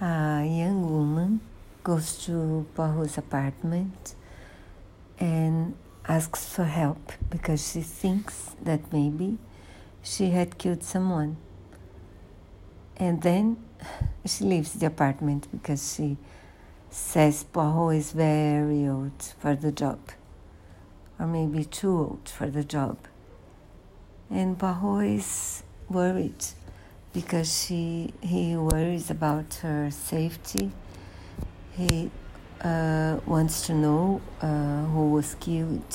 a young woman goes to Poirot's apartment and asks for help because she thinks that maybe she had killed someone. And then she leaves the apartment because she says Poirot is very old for the job, or maybe too old for the job. And Poirot is worried because she he worries about her safety. He uh, wants to know uh, who was killed,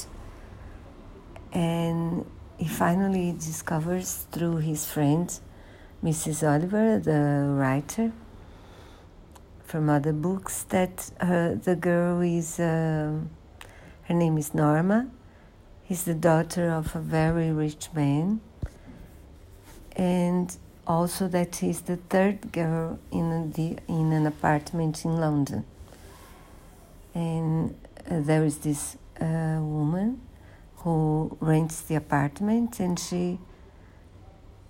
and he finally discovers through his friend, Mrs. Oliver, the writer from other books, that her, the girl is uh, her name is Norma. He's the daughter of a very rich man, and also that he's the third girl in, the, in an apartment in London. And uh, there is this uh, woman who rents the apartment, and she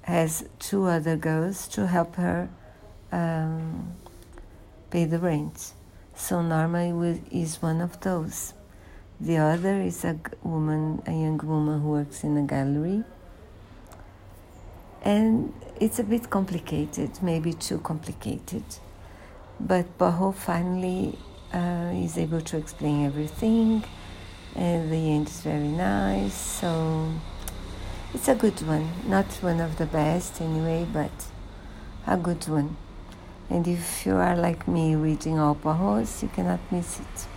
has two other girls to help her um, pay the rent. So Norma is one of those. The other is a woman, a young woman who works in a gallery and it's a bit complicated, maybe too complicated. But Poirot finally uh, is able to explain everything, and the end is very nice. So it's a good one, not one of the best anyway, but a good one. And if you are like me reading all Poirot's, you cannot miss it.